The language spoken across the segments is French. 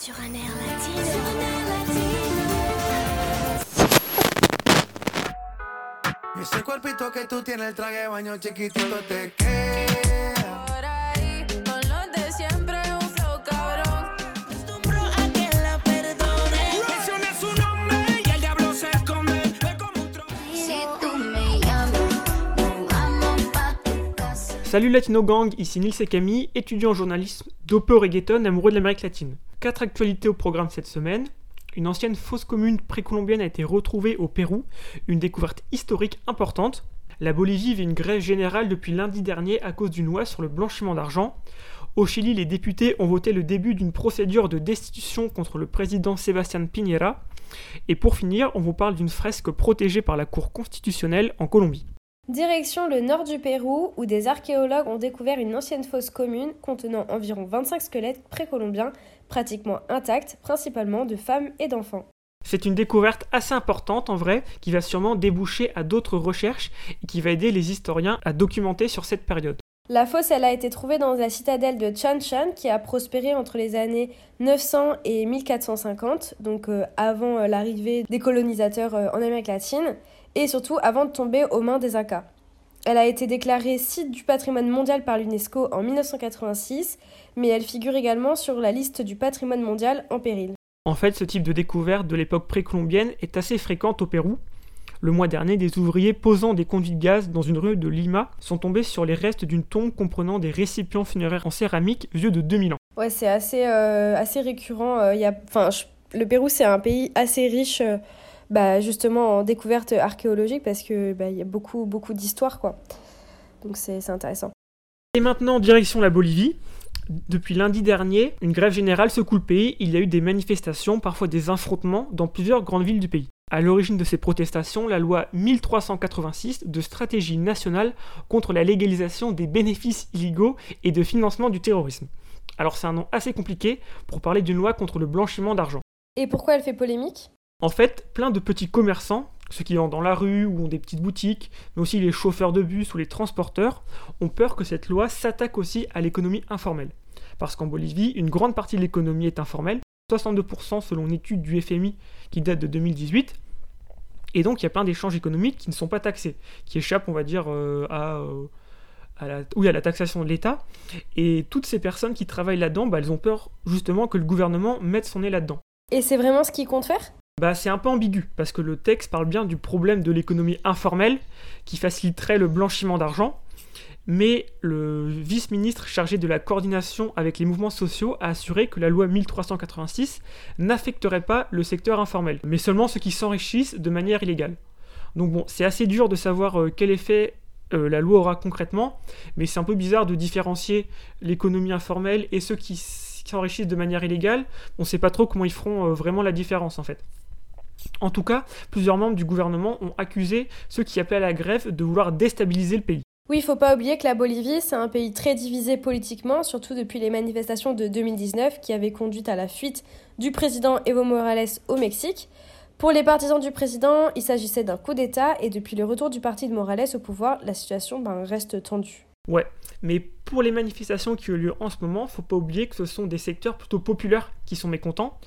Sur un air latino. Ese cuerpito que tú tienes, el traje de baño chiquitito te queda. Salut Latino Gang, ici Nils et Camille, étudiant en journalisme, dopé au reggaeton, amoureux de l'Amérique latine. Quatre actualités au programme cette semaine. Une ancienne fosse commune précolombienne a été retrouvée au Pérou, une découverte historique importante. La Bolivie vit une grève générale depuis lundi dernier à cause d'une loi sur le blanchiment d'argent. Au Chili, les députés ont voté le début d'une procédure de destitution contre le président Sébastien Piñera. Et pour finir, on vous parle d'une fresque protégée par la Cour constitutionnelle en Colombie. Direction le nord du Pérou, où des archéologues ont découvert une ancienne fosse commune contenant environ 25 squelettes précolombiens, pratiquement intacts, principalement de femmes et d'enfants. C'est une découverte assez importante en vrai, qui va sûrement déboucher à d'autres recherches et qui va aider les historiens à documenter sur cette période. La fosse, elle a été trouvée dans la citadelle de Chanchan, qui a prospéré entre les années 900 et 1450, donc euh, avant euh, l'arrivée des colonisateurs euh, en Amérique latine, et surtout avant de tomber aux mains des Incas. Elle a été déclarée site du patrimoine mondial par l'UNESCO en 1986, mais elle figure également sur la liste du patrimoine mondial en péril. En fait, ce type de découverte de l'époque précolombienne est assez fréquente au Pérou. Le mois dernier, des ouvriers posant des conduits de gaz dans une rue de Lima sont tombés sur les restes d'une tombe comprenant des récipients funéraires en céramique vieux de 2000 ans. Ouais, c'est assez, euh, assez récurrent. euh, y a, enfin, je- le Pérou, c'est un pays assez riche, euh, bah, justement, en découvertes archéologiques, parce que bah, il y a beaucoup, beaucoup d'histoires, quoi. Donc c'est c'est intéressant. Et maintenant, direction la Bolivie. Depuis lundi dernier, une grève générale secoue le pays. Il y a eu des manifestations, parfois des affrontements, dans plusieurs grandes villes du pays. À l'origine de ces protestations, la loi 1386 de stratégie nationale contre la légalisation des bénéfices illégaux et de financement du terrorisme. Alors c'est un nom assez compliqué pour parler d'une loi contre le blanchiment d'argent. Et pourquoi elle fait polémique? En fait, plein de petits commerçants, ceux qui vendent dans la rue ou ont des petites boutiques, mais aussi les chauffeurs de bus ou les transporteurs, ont peur que cette loi s'attaque aussi à l'économie informelle. Parce qu'en Bolivie, une grande partie de l'économie est informelle, 62% selon une étude du FMI qui date de 2018. Et donc il y a plein d'échanges économiques qui ne sont pas taxés, qui échappent, on va dire, euh, à, euh, à la taxation de l'État. Et toutes ces personnes qui travaillent là-dedans, bah, elles ont peur justement que le gouvernement mette son nez là-dedans. Et c'est vraiment ce qu'ils comptent faire? Bah, c'est un peu ambigu, parce que le texte parle bien du problème de l'économie informelle qui faciliterait le blanchiment d'argent, mais le vice-ministre chargé de la coordination avec les mouvements sociaux a assuré que la loi 1386 n'affecterait pas le secteur informel, mais seulement ceux qui s'enrichissent de manière illégale. Donc bon, c'est assez dur de savoir euh, quel effet euh, la loi aura concrètement, mais c'est un peu bizarre de différencier l'économie informelle et ceux qui s'enrichissent de manière illégale. On ne sait pas trop comment ils feront euh, vraiment la différence en fait. En tout cas, plusieurs membres du gouvernement ont accusé ceux qui appelaient à la grève de vouloir déstabiliser le pays. Oui, il faut pas oublier que la Bolivie, c'est un pays très divisé politiquement, surtout depuis les manifestations de 2019 qui avaient conduit à la fuite du président Evo Morales au Mexique. Pour les partisans du président, il s'agissait d'un coup d'État et depuis le retour du parti de Morales au pouvoir, la situation ben, reste tendue. Ouais, mais pour les manifestations qui ont lieu en ce moment, faut pas oublier que ce sont des secteurs plutôt populaires qui sont mécontents,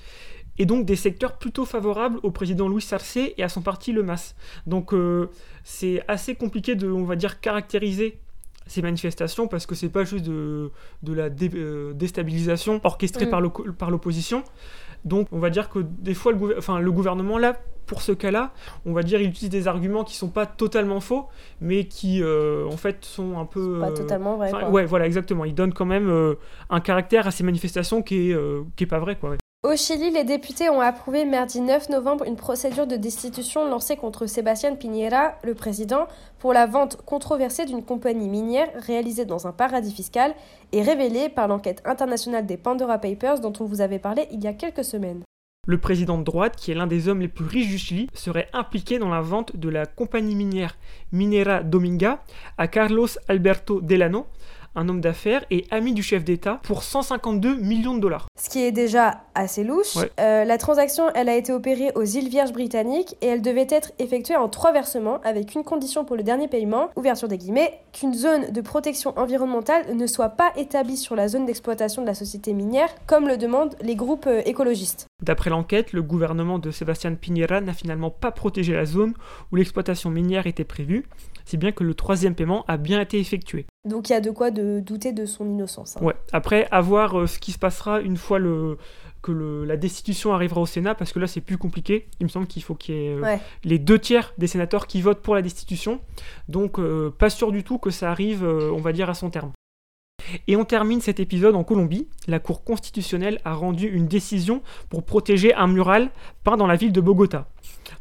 et donc des secteurs plutôt favorables au président Luis Arce et à son parti le MAS. Donc euh, c'est assez compliqué de, on va dire, caractériser ces manifestations parce que c'est pas juste de, de la dé- euh, déstabilisation orchestrée Mm. par l'o- par l'opposition. Donc on va dire que des fois le, enfin, le gouvernement là, pour ce cas-là, on va dire il utilise des arguments qui sont pas totalement faux, mais qui euh, en fait sont un peu Pas euh, totalement vrai. Enfin, quoi. ouais, voilà, exactement. Il donne quand même un caractère à ces manifestations qui est, qui est pas vrai, quoi. ouais. Au Chili, les députés ont approuvé mardi 9 novembre une procédure de destitution lancée contre Sébastien Piñera, le président, pour la vente controversée d'une compagnie minière réalisée dans un paradis fiscal et révélée par l'enquête internationale des Pandora Papers dont on vous avait parlé il y a quelques semaines. Le président de droite, qui est l'un des hommes les plus riches du Chili, serait impliqué dans la vente de la compagnie minière Minera Dominga à Carlos Alberto Delano, un homme d'affaires et ami du chef d'État, pour 152 millions de dollars. Ce qui est déjà assez louche. Ouais. Euh, la transaction, elle a été opérée aux îles Vierges britanniques et elle devait être effectuée en trois versements avec une condition pour le dernier paiement, ouverture des guillemets, qu'une zone de protection environnementale ne soit pas établie sur la zone d'exploitation de la société minière, comme le demandent les groupes euh, écologistes. D'après l'enquête, le gouvernement de Sébastien Piñera n'a finalement pas protégé la zone où l'exploitation minière était prévue, si bien que le troisième paiement a bien été effectué. Donc il y a de quoi de douter de son innocence. hein. Ouais. Après, à voir euh, ce qui se passera une fois le, que le- la destitution arrivera au Sénat, parce que là c'est plus compliqué. Il me semble qu'il faut qu'il y ait euh, Ouais. les deux tiers des sénateurs qui votent pour la destitution. Donc euh, pas sûr du tout que ça arrive, on va dire, à son terme. Et on termine cet épisode en Colombie. La Cour constitutionnelle a rendu une décision pour protéger un mural peint dans la ville de Bogota.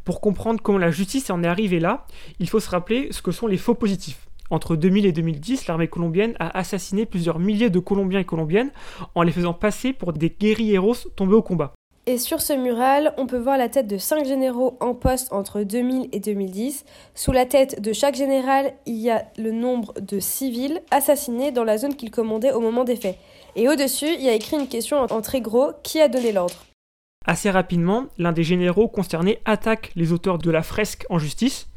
Pour comprendre comment la justice en est arrivée là, il faut se rappeler ce que sont les faux positifs. Entre 2000 et 2010, l'armée colombienne a assassiné plusieurs milliers de Colombiens et Colombiennes en les faisant passer pour des guerrilleros tombés au combat. Et sur ce mural, on peut voir la tête de cinq généraux en poste entre 2000 et 2010. Sous la tête de chaque général, il y a le nombre de civils assassinés dans la zone qu'ils commandaient au moment des faits. Et au-dessus, il y a écrit une question en très gros qui a donné l'ordre? Assez rapidement, l'un des généraux concernés attaque les auteurs de la fresque en justice.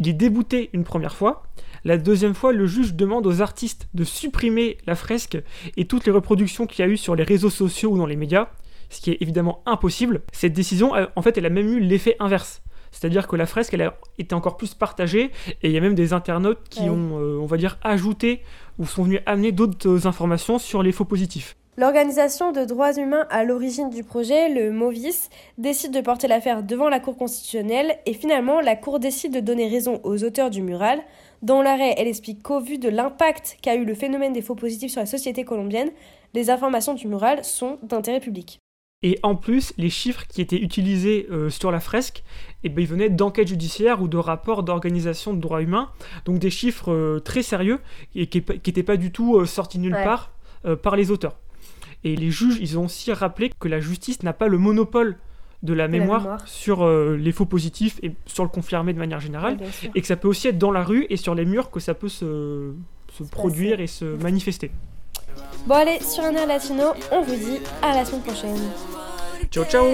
Il est débouté une première fois. La deuxième fois, le juge demande aux artistes de supprimer la fresque et toutes les reproductions qu'il y a eu sur les réseaux sociaux ou dans les médias, ce qui est évidemment impossible. Cette décision, en fait, elle a même eu l'effet inverse. C'est-à-dire que la fresque, elle a été encore plus partagée, et il y a même des internautes qui Ouais. ont, euh, on va dire, ajouté ou sont venus amener d'autres euh, informations sur les faux positifs. L'organisation de droits humains à l'origine du projet, le MOVIS, décide de porter l'affaire devant la Cour constitutionnelle et finalement la Cour décide de donner raison aux auteurs du mural. Dans l'arrêt, elle explique qu'au vu de l'impact qu'a eu le phénomène des faux positifs sur la société colombienne, les informations du mural sont d'intérêt public. Et en plus, les chiffres qui étaient utilisés euh, sur la fresque, eh ben, ils venaient d'enquêtes judiciaires ou de rapports d'organisations de droits humains, donc des chiffres euh, très sérieux et qui n'étaient pas du tout euh, sortis nulle Ouais. part euh, par les auteurs. Et les juges, ils ont aussi rappelé que la justice n'a pas le monopole de la la mémoire, mémoire. sur euh, les faux positifs et sur le confirmé de manière générale, et que ça peut aussi être dans la rue et sur les murs que ça peut se, se produire et se manifester. Bon allez, sur un air latino, on vous dit à la semaine prochaine. Ciao ciao